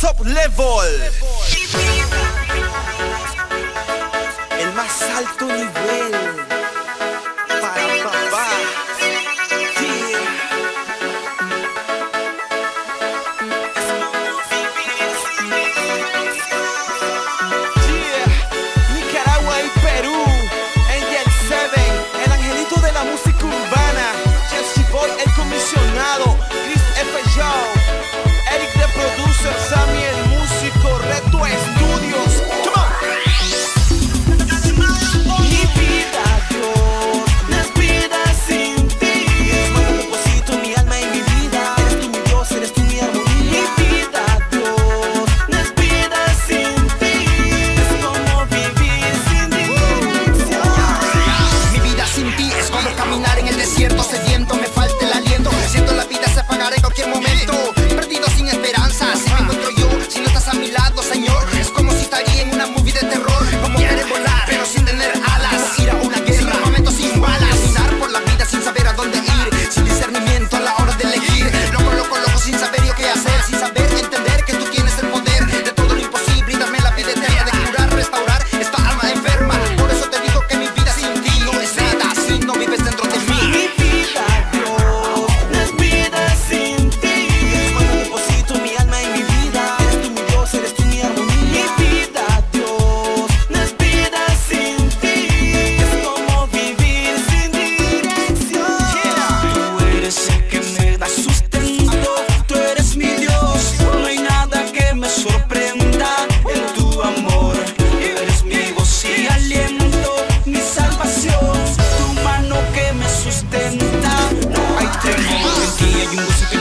Top level. El más alto nivel. donde ir. Música